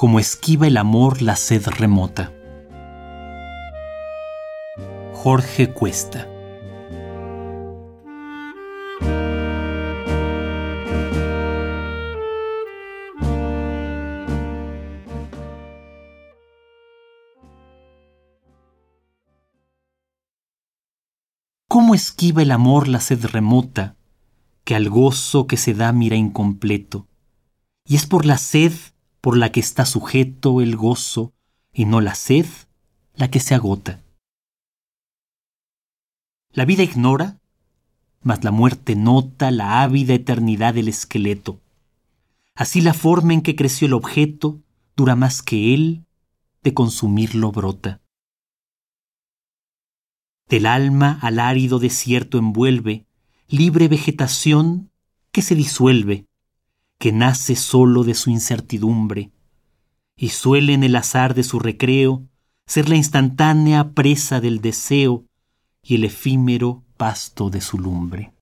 como esquiva el amor la sed remota. Jorge Cuesta ¿Cómo esquiva el amor la sed remota, que al gozo que se da mira incompleto? Y es por la sed por la que está sujeto el gozo, y no la sed la que se agota. La vida ignora, mas la muerte nota la ávida eternidad del esqueleto. Así la forma en que creció el objeto dura más que él, de consumirlo brota. Del alma al árido desierto envuelve libre vegetación que se disuelve, que nace solo de su incertidumbre, y suele en el azar de su recreo ser la instantánea presa del deseo y el efímero pasto de su lumbre.